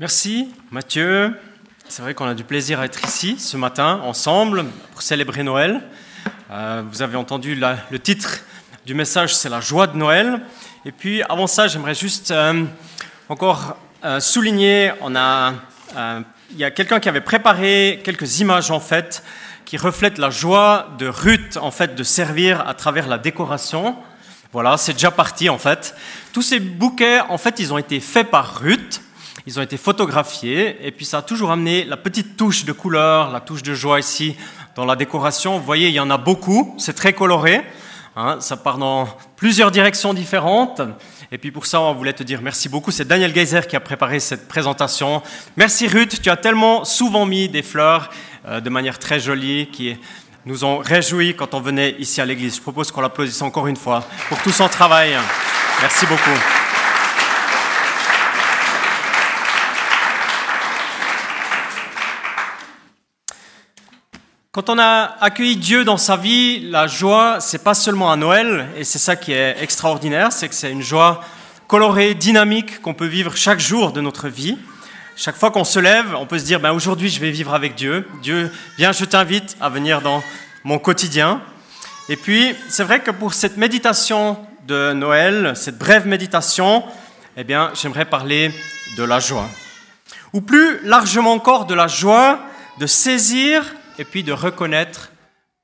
Merci Mathieu. C'est vrai qu'on a du plaisir à être ici ce matin ensemble pour célébrer Noël. Euh, vous avez entendu le titre du message, c'est la joie de Noël. Et puis avant ça, j'aimerais juste euh, encore euh, souligner, on il y a quelqu'un qui avait préparé quelques images en fait qui reflètent la joie de Ruth en fait de servir à travers la décoration. Voilà, c'est déjà parti en fait. Tous ces bouquets en fait, ils ont été faits par Ruth. Ils ont été photographiés et puis ça a toujours amené la petite touche de couleur, la touche de joie ici dans la décoration. Vous voyez, il y en a beaucoup, c'est très coloré. Hein, ça part dans plusieurs directions différentes. Et puis pour ça, on voulait te dire merci beaucoup. C'est Daniel Geyser qui a préparé cette présentation. Merci Ruth, tu as tellement souvent mis des fleurs euh, de manière très jolie qui nous ont réjouis quand on venait ici à l'église. Je propose qu'on l'applaudisse encore une fois pour tout son travail. Merci beaucoup. Quand on a accueilli Dieu dans sa vie, la joie, c'est pas seulement à Noël, et c'est ça qui est extraordinaire, c'est que c'est une joie colorée, dynamique, qu'on peut vivre chaque jour de notre vie. Chaque fois qu'on se lève, on peut se dire, ben aujourd'hui je vais vivre avec Dieu. Dieu, viens, je t'invite à venir dans mon quotidien. Et puis, c'est vrai que pour cette méditation de Noël, cette brève méditation, eh bien, j'aimerais parler de la joie. Ou plus largement encore de la joie de saisir et puis de reconnaître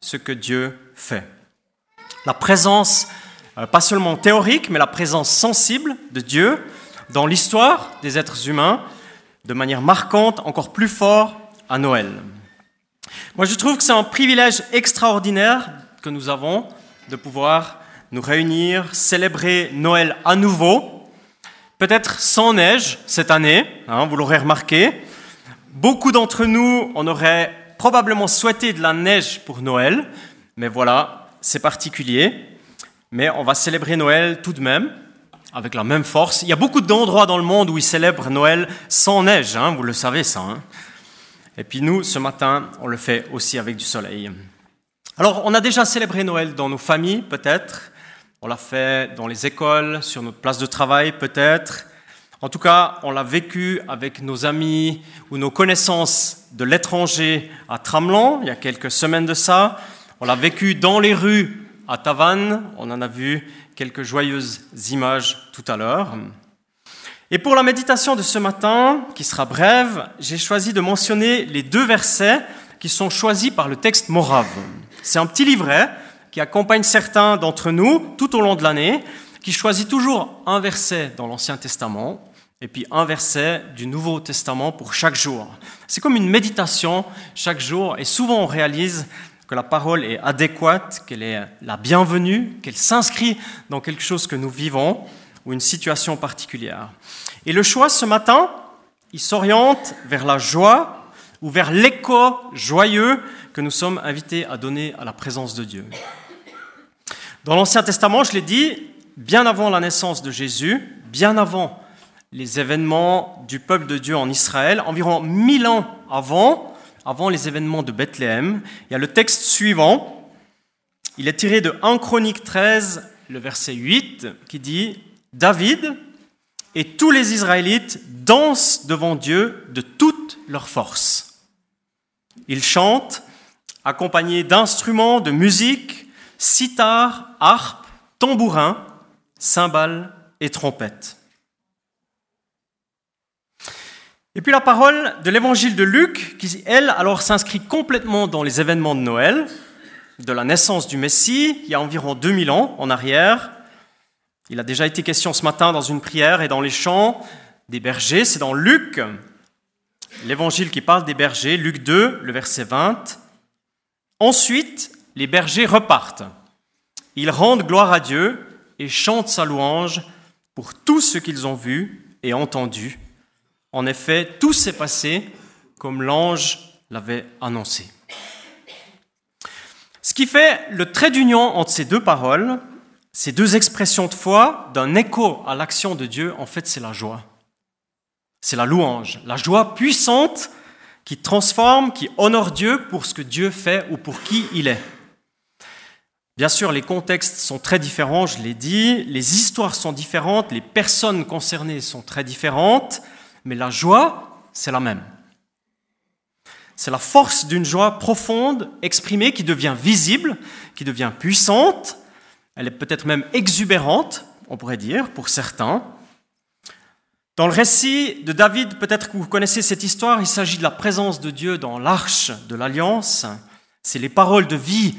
ce que Dieu fait. La présence, euh, pas seulement théorique, mais la présence sensible de Dieu dans l'histoire des êtres humains, de manière marquante, encore plus fort à Noël. Moi, je trouve que c'est un privilège extraordinaire que nous avons de pouvoir nous réunir, célébrer Noël à nouveau, peut-être sans neige cette année, hein, vous l'aurez remarqué. Beaucoup d'entre nous, on aurait probablement souhaité de la neige pour Noël, mais voilà, c'est particulier. Mais on va célébrer Noël tout de même, avec la même force. Il y a beaucoup d'endroits dans le monde où ils célèbrent Noël sans neige, hein, vous le savez ça. Hein. Et puis nous, ce matin, on le fait aussi avec du soleil. Alors, on a déjà célébré Noël dans nos familles, peut-être. On l'a fait dans les écoles, sur notre place de travail, peut-être. En tout cas, on l'a vécu avec nos amis ou nos connaissances de l'étranger à Tramelan, il y a quelques semaines de ça. On l'a vécu dans les rues à Tavannes, on en a vu quelques joyeuses images tout à l'heure. Et pour la méditation de ce matin, qui sera brève, j'ai choisi de mentionner les deux versets qui sont choisis par le texte Morave. C'est un petit livret qui accompagne certains d'entre nous tout au long de l'année, qui choisit toujours un verset dans l'Ancien Testament et puis un verset du Nouveau Testament pour chaque jour. C'est comme une méditation chaque jour, et souvent on réalise que la parole est adéquate, qu'elle est la bienvenue, qu'elle s'inscrit dans quelque chose que nous vivons ou une situation particulière. Et le choix ce matin, il s'oriente vers la joie ou vers l'écho joyeux que nous sommes invités à donner à la présence de Dieu. Dans l'Ancien Testament, je l'ai dit, bien avant la naissance de Jésus, bien avant les événements du peuple de Dieu en Israël, environ mille ans avant, les événements de Bethléem. Il y a le texte suivant. Il est tiré de 1 Chronique 13, le verset 8, qui dit David et tous les Israélites dansent devant Dieu de toute leur force. Ils chantent accompagnés d'instruments de musique, sitar, harpe, tambourin, cymbales et trompettes. Et puis la parole de l'évangile de Luc, qui, elle, alors s'inscrit complètement dans les événements de Noël, de la naissance du Messie, il y a environ 2000 ans en arrière. Il a déjà été question ce matin dans une prière et dans les chants des bergers, c'est dans Luc, l'évangile qui parle des bergers, Luc 2, le verset 20. Ensuite, les bergers repartent. Ils rendent gloire à Dieu et chantent sa louange pour tout ce qu'ils ont vu et entendu en effet, tout s'est passé comme l'ange l'avait annoncé. Ce qui fait le trait d'union entre ces deux paroles, ces deux expressions de foi, d'un écho à l'action de Dieu, en fait, c'est la joie. C'est la louange, la joie puissante qui transforme, qui honore Dieu pour ce que Dieu fait ou pour qui il est. Bien sûr, les contextes sont très différents, je l'ai dit, les histoires sont différentes, les personnes concernées sont très différentes, mais la joie c'est la même. C'est la force d'une joie profonde, exprimée, qui devient visible, qui devient puissante. Elle est peut-être même exubérante, on pourrait dire, pour certains. Dans le récit de David, peut-être que vous connaissez cette histoire, il s'agit de la présence de Dieu dans l'arche de l'alliance. C'est les paroles de vie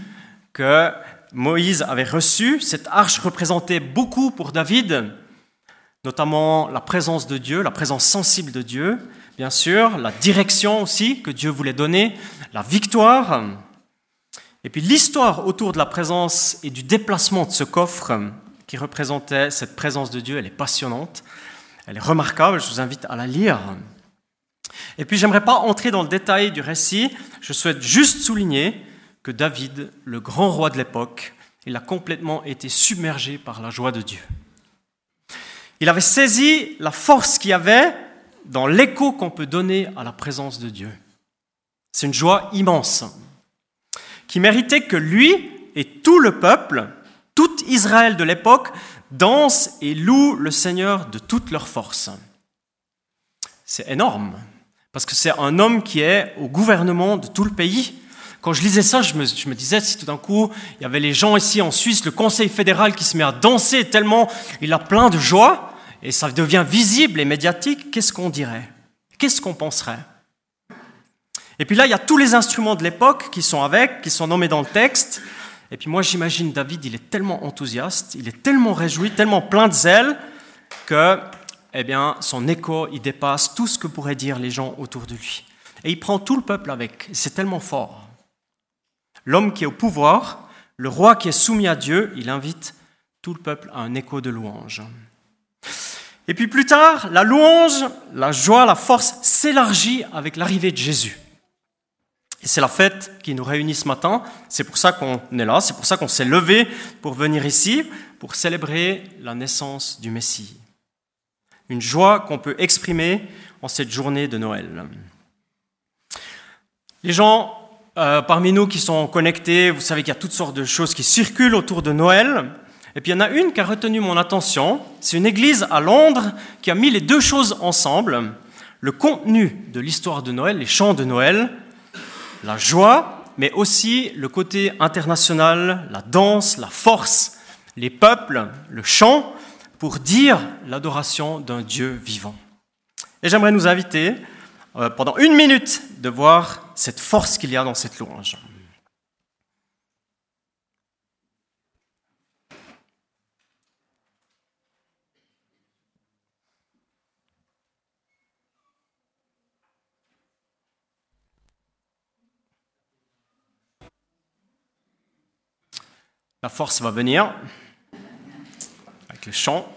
que Moïse avait reçues. Cette arche représentait beaucoup pour David, notamment la présence de Dieu, la présence sensible de Dieu, bien sûr, la direction aussi que Dieu voulait donner, la victoire. Et puis l'histoire autour de la présence et du déplacement de ce coffre qui représentait cette présence de Dieu, elle est passionnante, elle est remarquable, je vous invite à la lire. Et puis j'aimerais pas entrer dans le détail du récit, je souhaite juste souligner que David, le grand roi de l'époque, il a complètement été submergé par la joie de Dieu. Il avait saisi la force qu'il y avait dans l'écho qu'on peut donner à la présence de Dieu. C'est une joie immense qui méritait que lui et tout le peuple, tout Israël de l'époque, dansent et louent le Seigneur de toute leur force. C'est énorme, parce que c'est un homme qui est au gouvernement de tout le pays. Quand je lisais ça, je me, disais, si tout d'un coup, il y avait les gens ici en Suisse, le Conseil fédéral qui se met à danser tellement il a plein de joie, et ça devient visible et médiatique, qu'est-ce qu'on dirait? Qu'est-ce qu'on penserait? Et puis là, il y a tous les instruments de l'époque qui sont avec, qui sont nommés dans le texte. Et puis moi, j'imagine David, il est tellement enthousiaste, il est tellement réjoui, tellement plein de zèle, que eh bien, son écho, il dépasse tout ce que pourraient dire les gens autour de lui. Et il prend tout le peuple avec. C'est tellement fort. L'homme qui est au pouvoir, le roi qui est soumis à Dieu, il invite tout le peuple à un écho de louange. Et puis plus tard, la louange, la joie, la force s'élargit avec l'arrivée de Jésus. Et c'est la fête qui nous réunit ce matin. C'est pour ça qu'on est là. C'est pour ça qu'on s'est levé pour venir ici, pour célébrer la naissance du Messie. Une joie qu'on peut exprimer en cette journée de Noël. Les gens euh, parmi nous qui sont connectés, vous savez qu'il y a toutes sortes de choses qui circulent autour de Noël. Et puis il y en a une qui a retenu mon attention. C'est une église à Londres qui a mis les deux choses ensemble. Le contenu de l'histoire de Noël, les chants de Noël, la joie, mais aussi le côté international, la danse, la force, les peuples, le chant, pour dire l'adoration d'un Dieu vivant. Et j'aimerais nous inviter euh, pendant une minute de voir cette force qu'il y a dans cette louange. La force va venir avec le chant.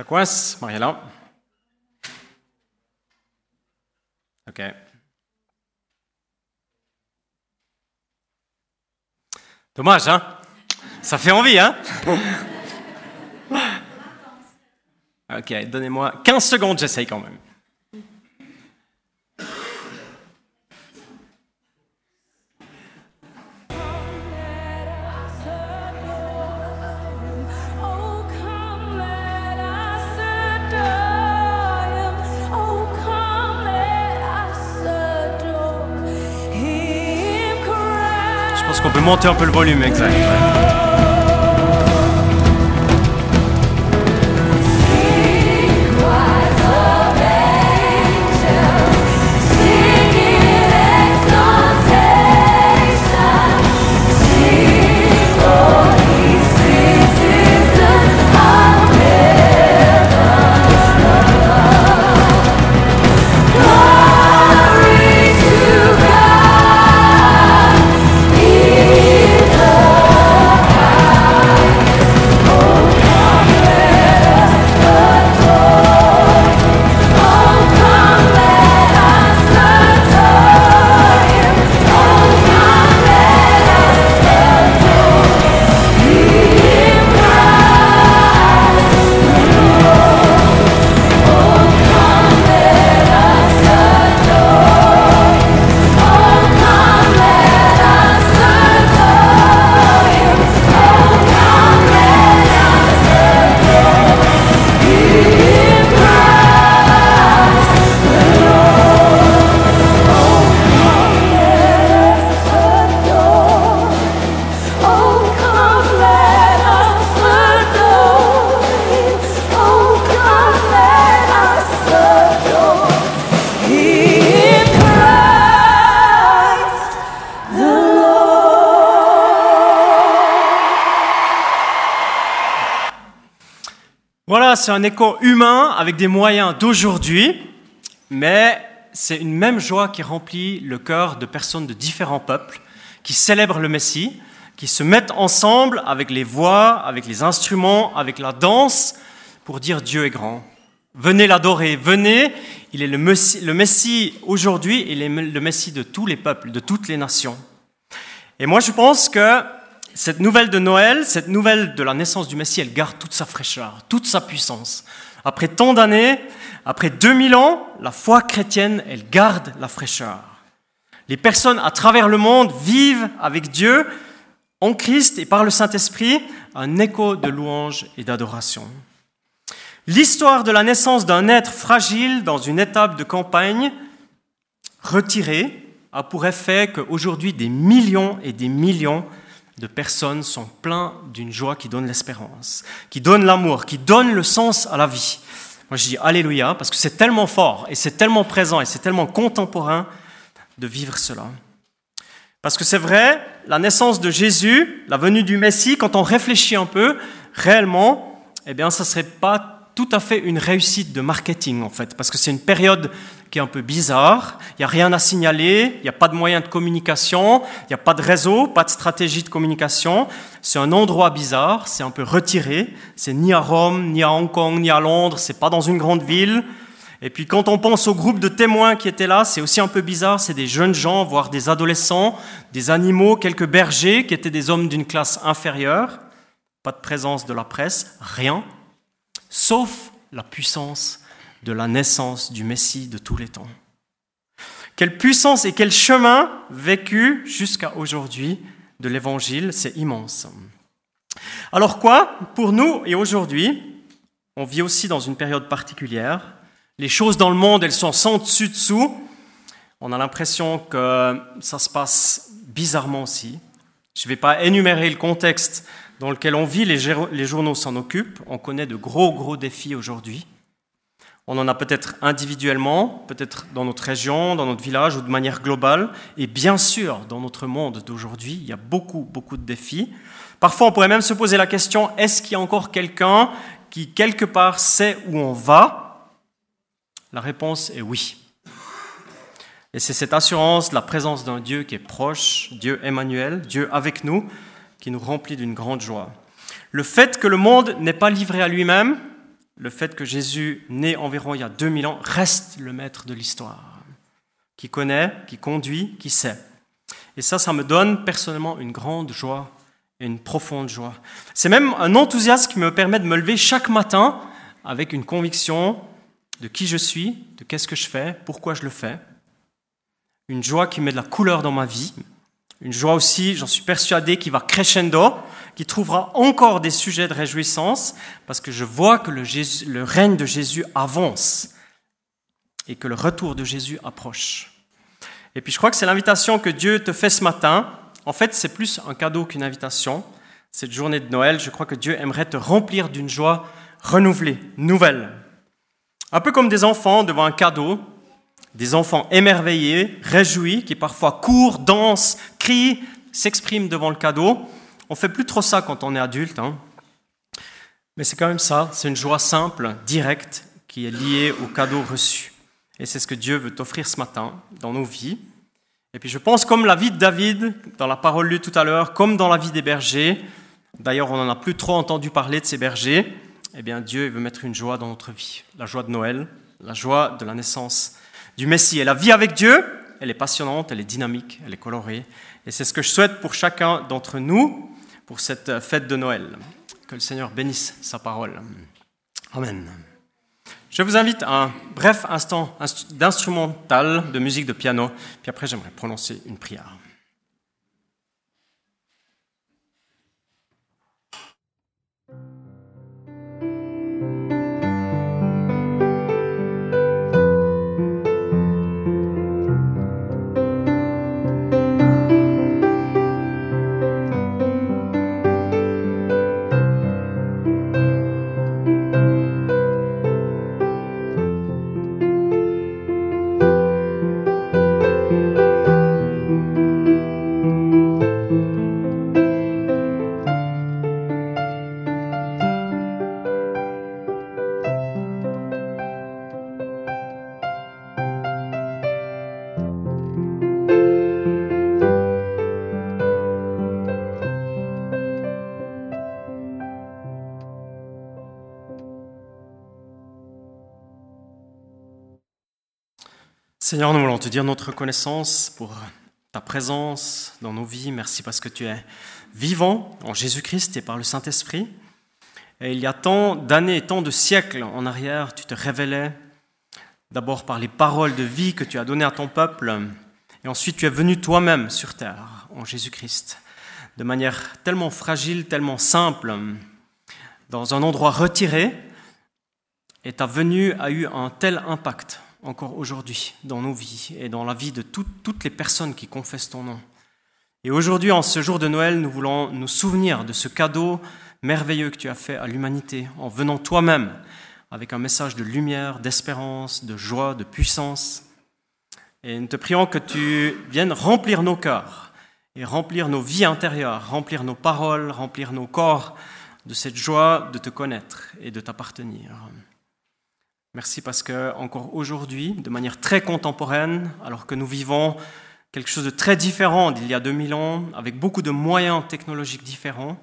Ça coince, Mariella Ok. Dommage, hein Ça fait envie, hein Ok, donnez-moi 15 secondes, j'essaye quand même. Monter un peu le volume, exact. C'est un écho humain avec des moyens d'aujourd'hui, mais c'est une même joie qui remplit le cœur de personnes de différents peuples qui célèbrent le Messie, qui se mettent ensemble avec les voix, avec les instruments, avec la danse pour dire Dieu est grand. Venez l'adorer, venez, il est le Messie, le Messie aujourd'hui, il est le Messie de tous les peuples, de toutes les nations. Et moi je pense que cette nouvelle de Noël, cette nouvelle de la naissance du Messie, elle garde toute sa fraîcheur, toute sa puissance. Après tant d'années, après 2000 ans, la foi chrétienne, elle garde la fraîcheur. Les personnes à travers le monde vivent avec Dieu, en Christ et par le Saint-Esprit, un écho de louange et d'adoration. L'histoire de la naissance d'un être fragile dans une étape de campagne retirée a pour effet qu'aujourd'hui des millions et des millions de personnes sont pleins d'une joie qui donne l'espérance, qui donne l'amour, qui donne le sens à la vie. Moi je dis Alléluia parce que c'est tellement fort et c'est tellement présent et c'est tellement contemporain de vivre cela. Parce que c'est vrai, la naissance de Jésus, la venue du Messie, quand on réfléchit un peu, réellement, eh bien, ça ne serait pas tout à fait une réussite de marketing, en fait, parce que c'est une période qui est un peu bizarre. Il n'y a rien à signaler, il n'y a pas de moyens de communication, il n'y a pas de réseau, pas de stratégie de communication. C'est un endroit bizarre, c'est un peu retiré. C'est ni à Rome, ni à Hong Kong, ni à Londres, c'est pas dans une grande ville. Et puis quand on pense au groupe de témoins qui étaient là, c'est aussi un peu bizarre, c'est des jeunes gens, voire des adolescents, des animaux, quelques bergers qui étaient des hommes d'une classe inférieure. Pas de présence de la presse, rien, sauf la puissance de la naissance du Messie de tous les temps. Quelle puissance et quel chemin vécu jusqu'à aujourd'hui de l'Évangile, c'est immense. Alors quoi Pour nous et aujourd'hui, on vit aussi dans une période particulière. Les choses dans le monde, elles sont sans dessus-dessous. On a l'impression que ça se passe bizarrement aussi. Je ne vais pas énumérer le contexte dans lequel on vit, les journaux s'en occupent. On connaît de gros, gros défis aujourd'hui. On en a peut-être individuellement, peut-être dans notre région, dans notre village ou de manière globale. Et bien sûr, dans notre monde d'aujourd'hui, il y a beaucoup, beaucoup de défis. Parfois, on pourrait même se poser la question, est-ce qu'il y a encore quelqu'un qui, quelque part, sait où on va? La réponse est oui. Et c'est cette assurance, la présence d'un Dieu qui est proche, Dieu Emmanuel, Dieu avec nous, qui nous remplit d'une grande joie. Le fait que le monde n'est pas livré à lui-même, le fait que Jésus, né environ il y a 2000 ans, reste le maître de l'histoire, qui connaît, qui conduit, qui sait. Et ça, ça me donne personnellement une grande joie une profonde joie. C'est même un enthousiasme qui me permet de me lever chaque matin avec une conviction de qui je suis, de qu'est-ce que je fais, pourquoi je le fais. Une joie qui met de la couleur dans ma vie, une joie aussi, j'en suis persuadé, qui va crescendo, qui trouvera encore des sujets de réjouissance, parce que je vois que le, le règne de Jésus avance et que le retour de Jésus approche. Et puis je crois que c'est l'invitation que Dieu te fait ce matin. En fait, c'est plus un cadeau qu'une invitation. Cette journée de Noël, je crois que Dieu aimerait te remplir d'une joie renouvelée, nouvelle. Un peu comme des enfants devant un cadeau, des enfants émerveillés, réjouis, qui parfois courent, dansent, crient, s'expriment devant le cadeau. On fait plus trop ça quand on est adulte, hein. mais c'est quand même ça, c'est une joie simple, directe, qui est liée au cadeau reçu. Et c'est ce que Dieu veut t'offrir ce matin dans nos vies. Et puis je pense comme la vie de David, dans la parole lue tout à l'heure, comme dans la vie des bergers, d'ailleurs on n'en a plus trop entendu parler de ces bergers, eh bien Dieu veut mettre une joie dans notre vie, la joie de Noël, la joie de la naissance du Messie. Et la vie avec Dieu, elle est passionnante, elle est dynamique, elle est colorée. Et c'est ce que je souhaite pour chacun d'entre nous pour cette fête de Noël. Que le Seigneur bénisse sa parole. Amen. Je vous invite à un bref instant d'instrumental de musique de piano, puis après j'aimerais prononcer une prière. Seigneur, nous voulons te dire notre reconnaissance pour ta présence dans nos vies. Merci parce que tu es vivant en Jésus-Christ et par le Saint-Esprit. Et il y a tant d'années tant de siècles en arrière, tu te révélais d'abord par les paroles de vie que tu as données à ton peuple, et ensuite tu es venu toi-même sur terre en Jésus-Christ, de manière tellement fragile, tellement simple, dans un endroit retiré, et ta venue a eu un tel impact encore aujourd'hui dans nos vies et dans la vie de toutes les personnes qui confessent ton nom. Et aujourd'hui, en ce jour de Noël, nous voulons nous souvenir de ce cadeau merveilleux que tu as fait à l'humanité en venant toi-même avec un message de lumière, d'espérance, de joie, de puissance. Et nous te prions que tu viennes remplir nos cœurs et remplir nos vies intérieures, remplir nos paroles, remplir nos corps de cette joie de te connaître et de t'appartenir. Merci parce que encore aujourd'hui, de manière très contemporaine, alors que nous vivons quelque chose de très différent d'il y a 2000 ans, avec beaucoup de moyens technologiques différents,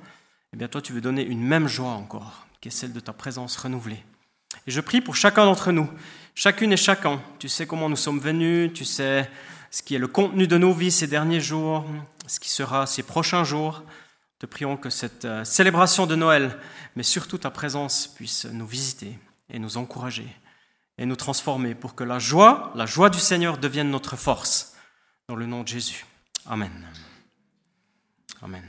eh bien toi tu veux donner une même joie encore, qui est celle de ta présence renouvelée. Et je prie pour chacun d'entre nous, chacune et chacun. Tu sais comment nous sommes venus, tu sais ce qui est le contenu de nos vies ces derniers jours, ce qui sera ces prochains jours. Te prions que cette euh, célébration de Noël, mais surtout ta présence, puisse nous visiter et nous encourager et nous transformer pour que la joie, la joie du Seigneur devienne notre force. Dans le nom de Jésus. Amen. Amen.